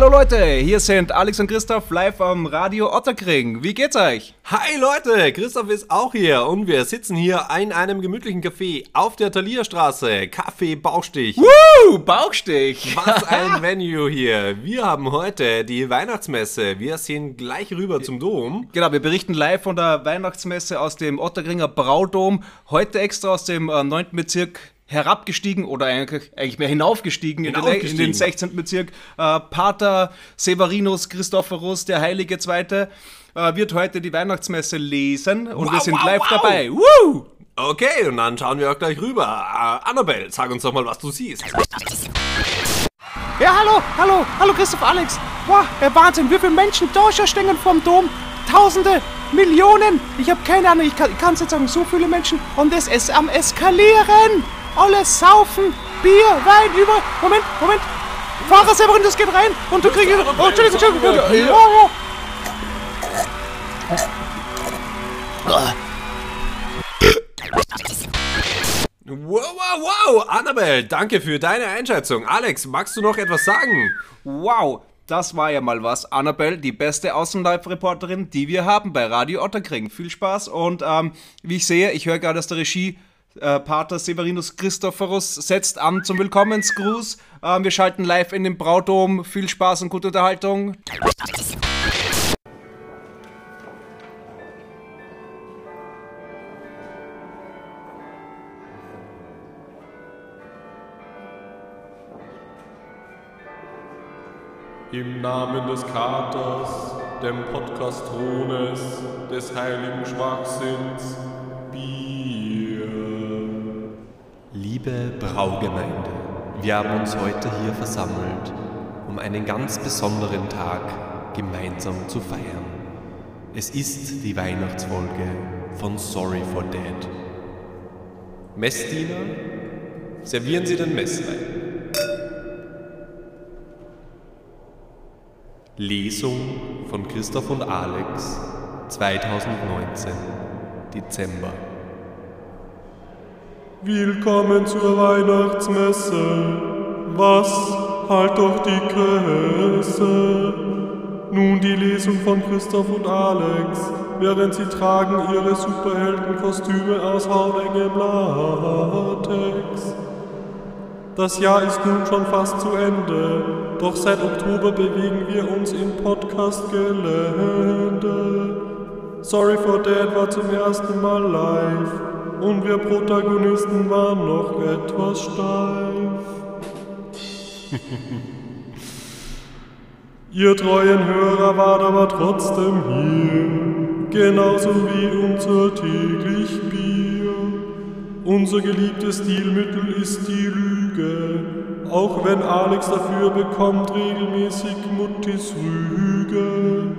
Hallo Leute, hier sind Alex und Christoph live am Radio Otterkring. Wie geht's euch? Hi Leute, Christoph ist auch hier und wir sitzen hier in einem gemütlichen Café auf der Talierstraße. Kaffee Bauchstich. Woo, Bauchstich. Was ein Venue hier. Wir haben heute die Weihnachtsmesse. Wir sind gleich rüber zum Dom. Genau, wir berichten live von der Weihnachtsmesse aus dem Otterkringer Braudom. Heute extra aus dem äh, 9. Bezirk herabgestiegen oder eigentlich, mehr hinaufgestiegen, hinaufgestiegen. In, den, in, den, 16. Bezirk. Äh, Pater Severinus Christophorus, der heilige Zweite, äh, wird heute die Weihnachtsmesse lesen und wow, wir sind wow, live wow. dabei. Woo! Okay, und dann schauen wir auch gleich rüber. Uh, Annabelle, sag uns doch mal, was du siehst. Ja, hallo, hallo, hallo Christoph Alex. Wow, der Wahnsinn, wie viele Menschen da schon stehen vom Dom. Tausende, Millionen. Ich habe keine Ahnung, ich kann es jetzt sagen, so viele Menschen und es ist am Eskalieren. Alles saufen, Bier, Wein, über. Moment, Moment. Fahrer selber das geht rein und du kriegst. Oh, Entschuldigung, Entschuldigung. Ja, ja. Wow, wow, wow! Annabelle, danke für deine Einschätzung. Alex, magst du noch etwas sagen? Wow, das war ja mal was. Annabelle, die beste Außenlive-Reporterin, die wir haben bei Radio Otterkring. Viel Spaß und ähm, wie ich sehe, ich höre gerade aus der Regie, äh, Pater Severinus Christophorus setzt an zum Willkommensgruß. Äh, wir schalten live in den Braudom. Viel Spaß und gute Unterhaltung. Im Namen des Katers, dem Podcastrones, des heiligen Schwachsinns, Liebe Braugemeinde, wir haben uns heute hier versammelt, um einen ganz besonderen Tag gemeinsam zu feiern. Es ist die Weihnachtsfolge von Sorry for Dead. Messdiener, servieren Sie den Messwein. Lesung von Christoph und Alex 2019, Dezember. Willkommen zur Weihnachtsmesse. Was halt doch die Käse? Nun die Lesung von Christoph und Alex, während sie tragen ihre Superheldenkostüme aus hautengem Latex. Das Jahr ist nun schon fast zu Ende, doch seit Oktober bewegen wir uns im Podcast-Gelände. Sorry for Dad war zum ersten Mal live und wir Protagonisten waren noch etwas steif. Ihr treuen Hörer wart aber trotzdem hier, genauso wie unser täglich Bier. Unser geliebtes Stilmittel ist die Lüge, auch wenn Alex dafür bekommt regelmäßig Muttis Rüge.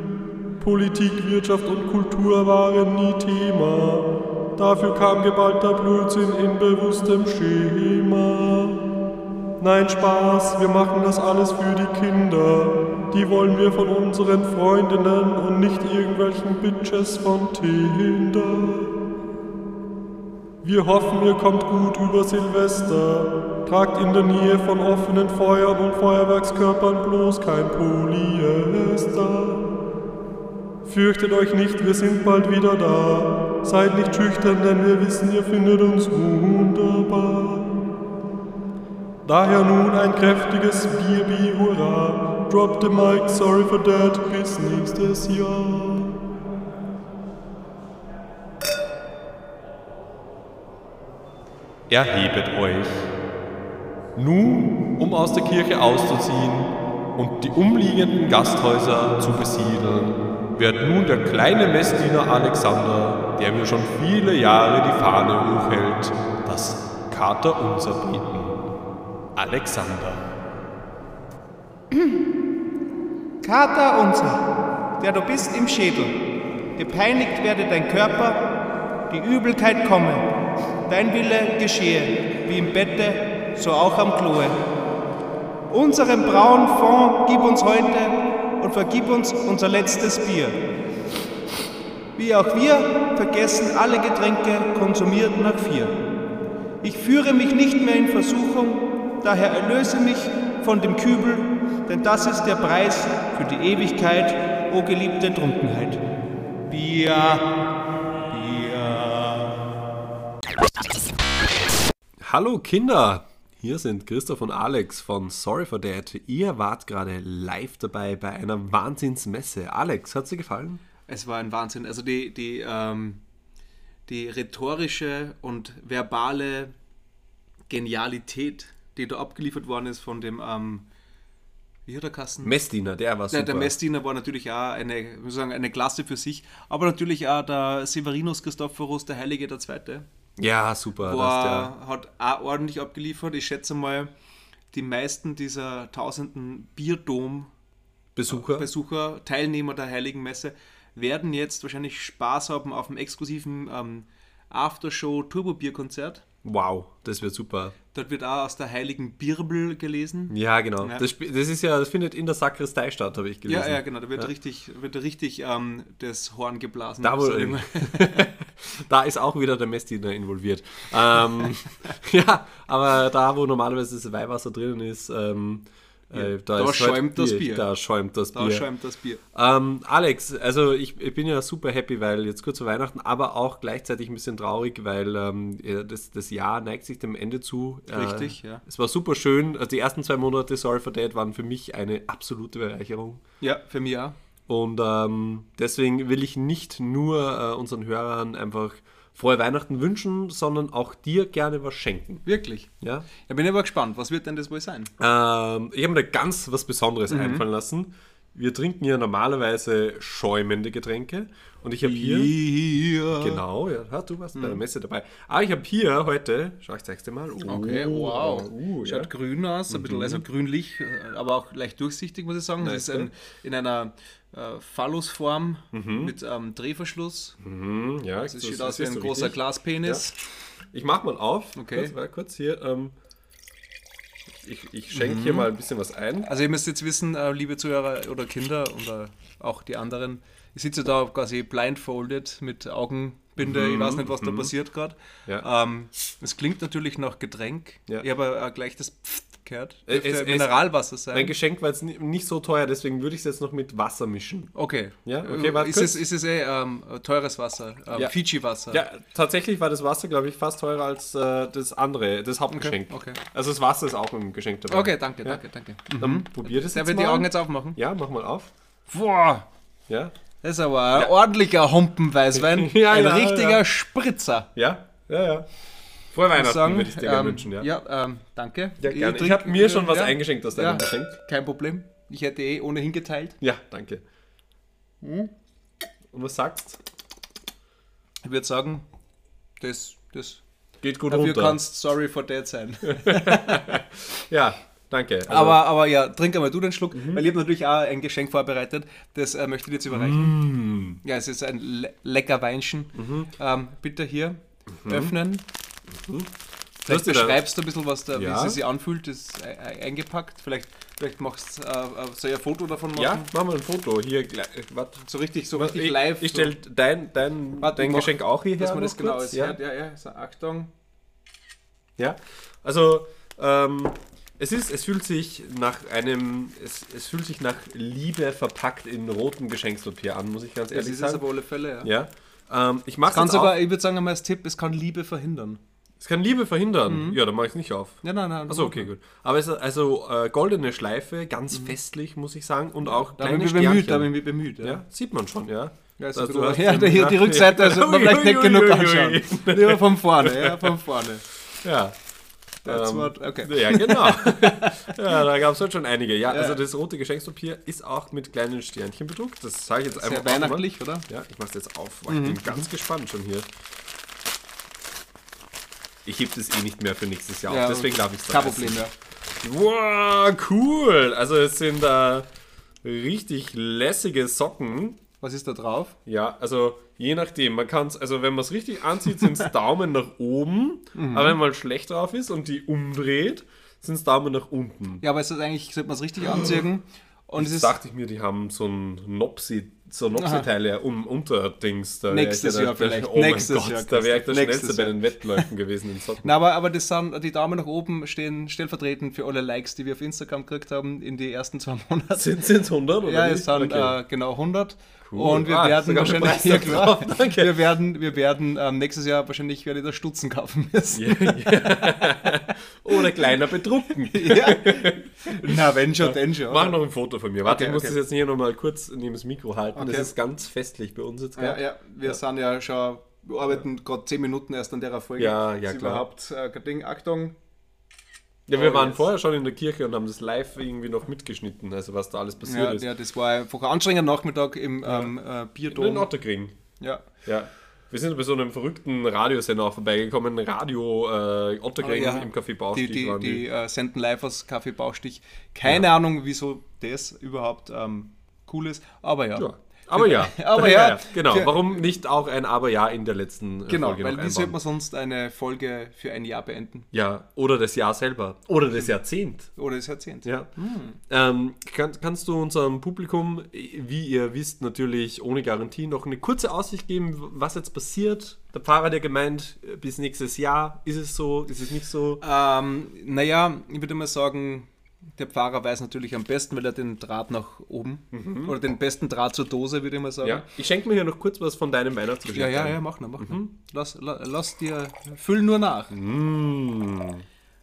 Politik, Wirtschaft und Kultur waren nie Thema, Dafür kam geballter Blödsinn in bewusstem Schema. Nein, Spaß, wir machen das alles für die Kinder. Die wollen wir von unseren Freundinnen und nicht irgendwelchen Bitches von Tinder. Wir hoffen, ihr kommt gut über Silvester. Tragt in der Nähe von offenen Feuern und Feuerwerkskörpern bloß kein Polyester. Fürchtet euch nicht, wir sind bald wieder da. Seid nicht schüchtern, denn wir wissen, ihr findet uns wunderbar. Daher nun ein kräftiges Bier, hurra. Drop the mic, sorry for that, bis nächstes Jahr. Erhebet euch. Nun, um aus der Kirche auszuziehen und die umliegenden Gasthäuser zu besiedeln, wird nun der kleine Messdiener Alexander, der mir schon viele Jahre die Fahne hochhält, das Katerunser bieten. Alexander. Katerunser, der du bist im Schädel, gepeinigt werde dein Körper, die Übelkeit komme, dein Wille geschehe, wie im Bette, so auch am Kloe. Unseren braunen Fond gib uns heute und vergib uns unser letztes Bier. Wie auch wir vergessen alle Getränke konsumiert nach vier. Ich führe mich nicht mehr in Versuchung, daher erlöse mich von dem Kübel denn das ist der Preis für die Ewigkeit, o geliebte Trunkenheit. Bier, Bier. Hallo Kinder, hier sind Christoph und Alex von Sorry for That. Ihr wart gerade live dabei bei einer Wahnsinnsmesse. Alex, hat's dir gefallen? Es war ein Wahnsinn. Also die, die, ähm, die rhetorische und verbale Genialität, die da abgeliefert worden ist von dem, ähm, wie hat der Kassen? Messdiener, der war Der, super. der Messdiener war natürlich auch eine, sagen, eine Klasse für sich, aber natürlich auch der Severinus Christophorus, der Heilige der Zweite, ja, super. war, Das hat auch ordentlich abgeliefert. Ich schätze mal, die meisten dieser tausenden Bierdom-Besucher, der Besucher. Teilnehmer der Heiligen Messe, werden jetzt wahrscheinlich Spaß haben auf dem exklusiven ähm, Aftershow-Turbo-Bier-Konzert. Wow, das wird super. Dort wird auch aus der Heiligen Birbel gelesen. Ja, genau. Ja. Das, das ist ja, das findet in der Sakristei statt, habe ich gelesen. Ja, ja, genau, da wird richtig, wird richtig ähm, das Horn geblasen. Da, wo, sag ich mal. da ist auch wieder der Messdiener involviert. Ähm, ja, aber da, wo normalerweise das Weihwasser drinnen ist, ähm, äh, da, da ist schäumt das Bier. Da schäumt das da Bier. schäumt das Bier. Ähm, Alex, also ich, ich bin ja super happy, weil jetzt kurz vor Weihnachten, aber auch gleichzeitig ein bisschen traurig, weil ähm, ja, das, das Jahr neigt sich dem Ende zu. Äh, Richtig, ja. Es war super schön. Also die ersten zwei Monate Sorry for Dad waren für mich eine absolute Bereicherung. Ja, für mich auch. Und ähm, deswegen will ich nicht nur äh, unseren Hörern einfach frohe Weihnachten wünschen, sondern auch dir gerne was schenken. Wirklich. Ja? Ja, bin aber gespannt, was wird denn das wohl sein? Ähm, ich habe mir da ganz was Besonderes einfallen lassen. Wir trinken ja normalerweise schäumende Getränke. Und ich habe hier. Genau, ja, du warst bei der Messe dabei. Aber ich habe hier heute, schau ich zeig's dir mal. Oh, Okay, wow. Uh, ja. Schaut grün aus, ein bisschen, also grünlich, äh, aber auch leicht durchsichtig, muss ich sagen. Das ist ein, in einer äh, Phallusform mit ähm, Drehverschluss. Mhm, ja, Das sieht aus wie ein großer Glaspenis. Ich mach mal auf. Okay. Kurz, kurz hier. Ähm, ich ich schenke hier mal ein bisschen was ein. Also ihr müsst jetzt wissen, äh, liebe Zuhörer oder Kinder oder auch die anderen, ich sitze da quasi blindfolded mit Augenbinde, ich weiß nicht, was da passiert gerade. Mhm, Ja. Ähm, es klingt natürlich nach Getränk. Ja. Ich habe äh, gleich das Pfft gehört. Äh, Dürfte es- Mineralwasser sein. Mein Geschenk war jetzt ni- nicht so teuer, deswegen würde ich es jetzt noch mit Wasser mischen. Okay. Ja, okay, warte ist, kurz. es, ist es eh ähm, teures Wasser? Ähm, Ja. Fiji-Wasser? Ja, tatsächlich war das Wasser, glaube ich, fast teurer als äh, das andere, das Hauptgeschenk. Okay, okay. Also das Wasser ist auch im Geschenk dabei. Okay, danke, Ja. danke, danke. Dann probier das Der jetzt wird mal. die Augen jetzt aufmachen. Ja, mach mal auf. Boah, Ja, das ist aber ein ordentlicher Humpenweißwein. Ja, ein ja, richtiger ja. Spritzer. ja, ja, ja. Frohe Weihnachten sagen, würde ich dir gerne ähm, wünschen, ja. Ja, ähm, danke. Ja. Ich trink- habe mir schon was ja, eingeschenkt aus deinem ja, Geschenk. Kein Problem. Ich hätte eh ohnehin geteilt. Ja, danke. Hm? Und was sagst Ich würde sagen, das, das. Geht gut Dafür runter. kannst sorry for that sein. ja, danke. Also, Aber, aber ja, trink einmal du den Schluck, weil ich habe natürlich auch ein Geschenk vorbereitet. Das äh, möchte ich dir jetzt überreichen. Ja, es ist ein le lecker Weinchen. Ähm, bitte hier öffnen. Vielleicht du da- beschreibst du ein bisschen, was da, Ja. wie sie sich anfühlt, das ist e- e- eingepackt. Vielleicht, vielleicht machst du äh, äh, soll ich ein Foto davon machen? ja, machen wir ein Foto. Hier, äh, warte. So richtig, so richtig ich, live. Ich stelle dein, dein, Warte, dein mach- Geschenk auch hierher. dass man das genau ist. Ja. Ja, ja. So, Achtung. Ja, also ähm, es ist, es fühlt sich nach einem, es, es fühlt sich nach Liebe verpackt in rotem Geschenkspapier an, muss ich ganz Das ehrlich ist es sagen. auf alle Fälle, ja. Ja, ähm, ich mache Kann es sogar, auch. ich würde sagen, einmal als Tipp, es kann Liebe verhindern. Es kann Liebe verhindern. Ja, dann mache ich es nicht auf. Ja, nein, nein. Achso, okay, gut. Aber es ist also äh, goldene Schleife, ganz festlich, muss ich sagen, und auch Da bin kleine ich bemüht, da bin ich bemüht. Ja. Ja, sieht man schon, ja. Ja, ist Also du hast ja, den- die, Rückseite sollte man vielleicht nicht genug anschauen. Lieber von vorne, ja, von vorne. Ja. That's Ähm, what, okay. Ja, genau. ja, da gab es halt schon einige. Ja, also das rote Geschenkspapier ist auch mit kleinen Sternchen bedruckt. Das sage ich jetzt einfach Sehr auch mal. weihnachtlich, oder? Ja, ich mach's jetzt auf. Ich bin ganz gespannt schon hier. Ich heb das eh nicht mehr für nächstes Jahr Ja, auf, deswegen darf ich es Kein Problem, ja. Wow, cool. Also es sind da richtig lässige Socken. Was ist da drauf? Ja, also je nachdem, man kann es, also wenn man es richtig anzieht, sind es Daumen nach oben, Mhm. aber wenn man schlecht drauf ist und die umdreht, sind es Daumen nach unten. Ja, aber es ist eigentlich, sollte man es richtig anziehen Und es Jetzt ist dachte ich mir, die haben so ein Nopsi, so Nopsi-Teile um Unterdings. Da Nächstes Jahr vielleicht. Oh mein Nächstes Gott, Jahr, da wäre ich der. Schnellste bei den Wettläufen gewesen in Socken. Na, aber, aber das sind, die Daumen nach oben stehen stellvertretend für alle Likes, die wir auf Instagram gekriegt haben in die ersten zwei Monate. Sind es 100 oder Ja, es sind Okay. äh, genau 100. Cool. Und wir Ah, werden wahrscheinlich, drauf, klar, wir werden, wir werden ähm, nächstes Jahr wahrscheinlich werde ich das Stutzen kaufen müssen. Ja, ja. Oder kleiner bedrucken. Ja. Na, wenn schon, denn schon. Mach noch ein Foto von mir. Warte, Okay, ich muss okay. das jetzt hier nochmal kurz neben das Mikro halten. Das Okay. ist ganz festlich bei uns jetzt Ja, gerade. ja, wir sind ja schon, wir arbeiten gerade 10 Minuten erst an der Folge. Ja, ja, ist klar. überhaupt äh, Ding. Achtung. Ja, wir Oh, waren vorher schon in der Kirche und haben das live irgendwie noch mitgeschnitten, also was da alles passiert Ja, ist. ja, das war einfach ein anstrengender Nachmittag im ähm, äh, In Bierdom. Otterkring. Ja. Ja. Wir sind bei so einem verrückten Radiosender auch vorbeigekommen, Radio äh, Otterkring Oh, ja. im Café Die, Baustich die, waren die äh, senden live aus Kaffee Baustich. Keine Ahnung, wieso das überhaupt ähm, cool ist, aber ja. Ja. Aber ja. Aber ja. Genau. Für- Warum nicht auch ein Aber ja in der letzten äh, Genau, Folge weil noch wie sollte man sonst eine Folge für ein Jahr beenden? Ja, oder das Jahr selber. Oder das Jahrzehnt. Oder das Jahrzehnt? Ja. Ähm, kann, kannst du unserem Publikum, wie ihr wisst, natürlich ohne Garantie noch eine kurze Aussicht geben, was jetzt passiert? Der Pfarrer hat ja gemeint, äh, bis nächstes Jahr. Ist es so? Ist es nicht so? Ähm, naja, ich würde mal sagen, der Pfarrer weiß natürlich am besten, weil er den Draht nach oben oder den besten Draht zur Dose, würde ich mal sagen. Ja. Ich schenke mir hier noch kurz was von deinem Weihnachtsgeschenk. ja, ja, ein. ja mach nur, mach nur. Lass, la, lass dir, füll nur nach. Mm.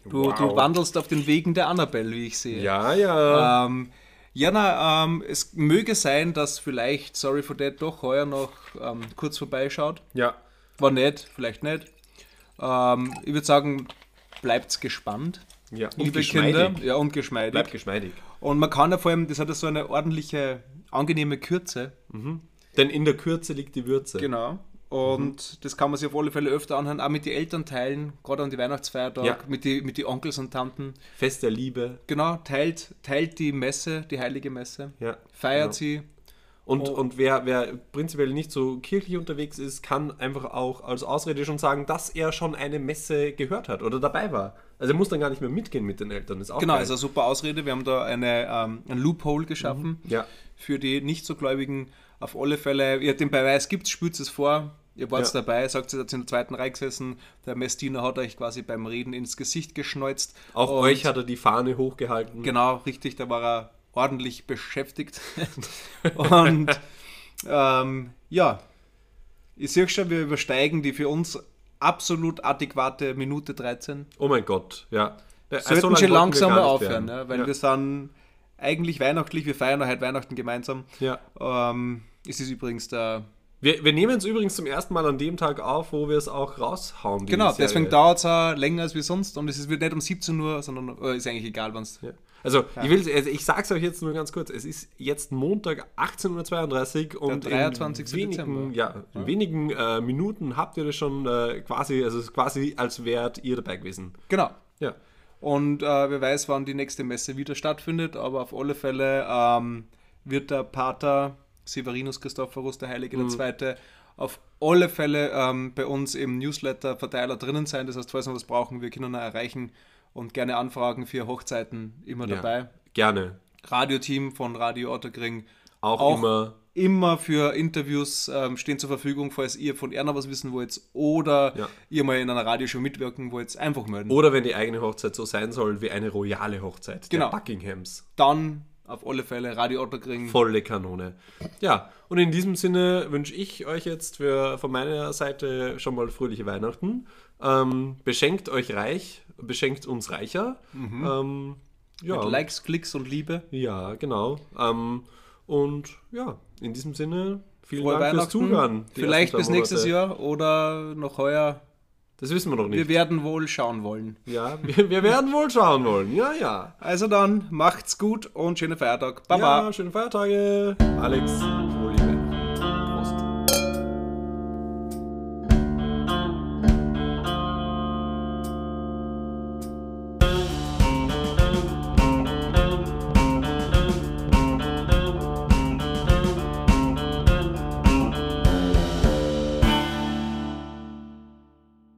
Du, Wow. du wandelst auf den Wegen der Annabelle, wie ich sehe. Ja, ja. Ähm, ja, na, ähm, es möge sein, dass vielleicht Sorry for That doch heuer noch ähm, kurz vorbeischaut. ja. War nett, vielleicht nicht. Ähm, ich würde sagen, bleibt gespannt. Ja. Und liebe geschmeidig. Kinder. Ja, und geschmeidig. Bleibt geschmeidig. Und man kann ja vor allem, das hat ja so eine ordentliche, angenehme Kürze. Denn in der Kürze liegt die Würze. Genau. Und das kann man sich auf alle Fälle öfter anhören, auch mit den Eltern teilen, gerade an die Weihnachtsfeiertag, Ja. mit den mit die Onkels und Tanten. Fest der Liebe. Genau, teilt, teilt die Messe, die heilige Messe, Ja. feiert genau. sie. Und, Oh. und wer, wer prinzipiell nicht so kirchlich unterwegs ist, kann einfach auch als Ausrede schon sagen, dass er schon eine Messe gehört hat oder dabei war. Also er muss dann gar nicht mehr mitgehen mit den Eltern. Ist auch Genau, geil. ist eine super Ausrede. Wir haben da eine, ähm, ein Loophole geschaffen Ja. für die nicht so Gläubigen. Auf alle Fälle, ihr den Beweis gibt, spürt es vor. Ihr wart Ja. dabei, sagt ihr, seid in der zweiten Reihe gesessen. Der Messdiener hat euch quasi beim Reden ins Gesicht geschneuzt. Auch euch hat er die Fahne hochgehalten. Genau, richtig, da war er ordentlich beschäftigt. Und ähm, ja, ich sehe schon, wir übersteigen die für uns absolut adäquate Minute 13. Oh mein Gott, ja. Ja, so Sollten lang schon wir langsam mal aufhören, ja, weil ja. wir sind eigentlich weihnachtlich, wir feiern heute Weihnachten gemeinsam. ja. Ähm, es ist übrigens der. Wir, wir nehmen es übrigens zum ersten Mal an dem Tag auf, wo wir es auch raushauen. Genau, deswegen dauert es länger als wie sonst und es wird nicht um 17 Uhr, sondern äh, ist eigentlich egal, wann es. Ja. Also, ich, will, also ich sag's euch jetzt nur ganz kurz. Es ist jetzt Montag 18.32 Uhr und Der 23. in wenigen, ja, in wenigen äh, Minuten habt ihr das schon äh, quasi, also quasi als wärt ihr dabei gewesen. Genau. Ja. Und äh, wer weiß, wann die nächste Messe wieder stattfindet, aber auf alle Fälle ähm, wird der Pater Severinus Christophorus, der Heilige der Zweite, auf alle Fälle ähm, bei uns im Newsletter-Verteiler drinnen sein. Das heißt, falls wir was brauchen, wir können ihn erreichen und gerne Anfragen für Hochzeiten immer ja. dabei. Gerne. Radioteam von Radio Otterkring Auch, Auch immer. immer für Interviews ähm, stehen zur Verfügung, falls ihr von Erna was wissen wollt oder Ja. ihr mal in einer Radioshow mitwirken wollt, einfach melden. Oder wenn die eigene Hochzeit so sein soll wie eine royale Hochzeit Genau. der Buckinghams. Dann auf alle Fälle Radio Otterkring. Volle Kanone. Ja, und in diesem Sinne wünsche ich euch jetzt für, von meiner Seite schon mal fröhliche Weihnachten. Ähm, beschenkt euch reich, beschenkt uns reicher. Ähm, ja, Mit Likes, Klicks und Liebe. ja, genau. Ähm, und ja, in diesem Sinne, vielen Frohe Dank fürs. Zuhören. Vielleicht bis nächstes. Jahr oder noch heuer. Das wissen wir noch Wir nicht. werden wohl schauen wollen. Ja, wir, wir werden wohl schauen wollen. Ja, ja. Also dann, macht's gut und schönen Feiertag. Baba. Ja, schöne Feiertage. Alex.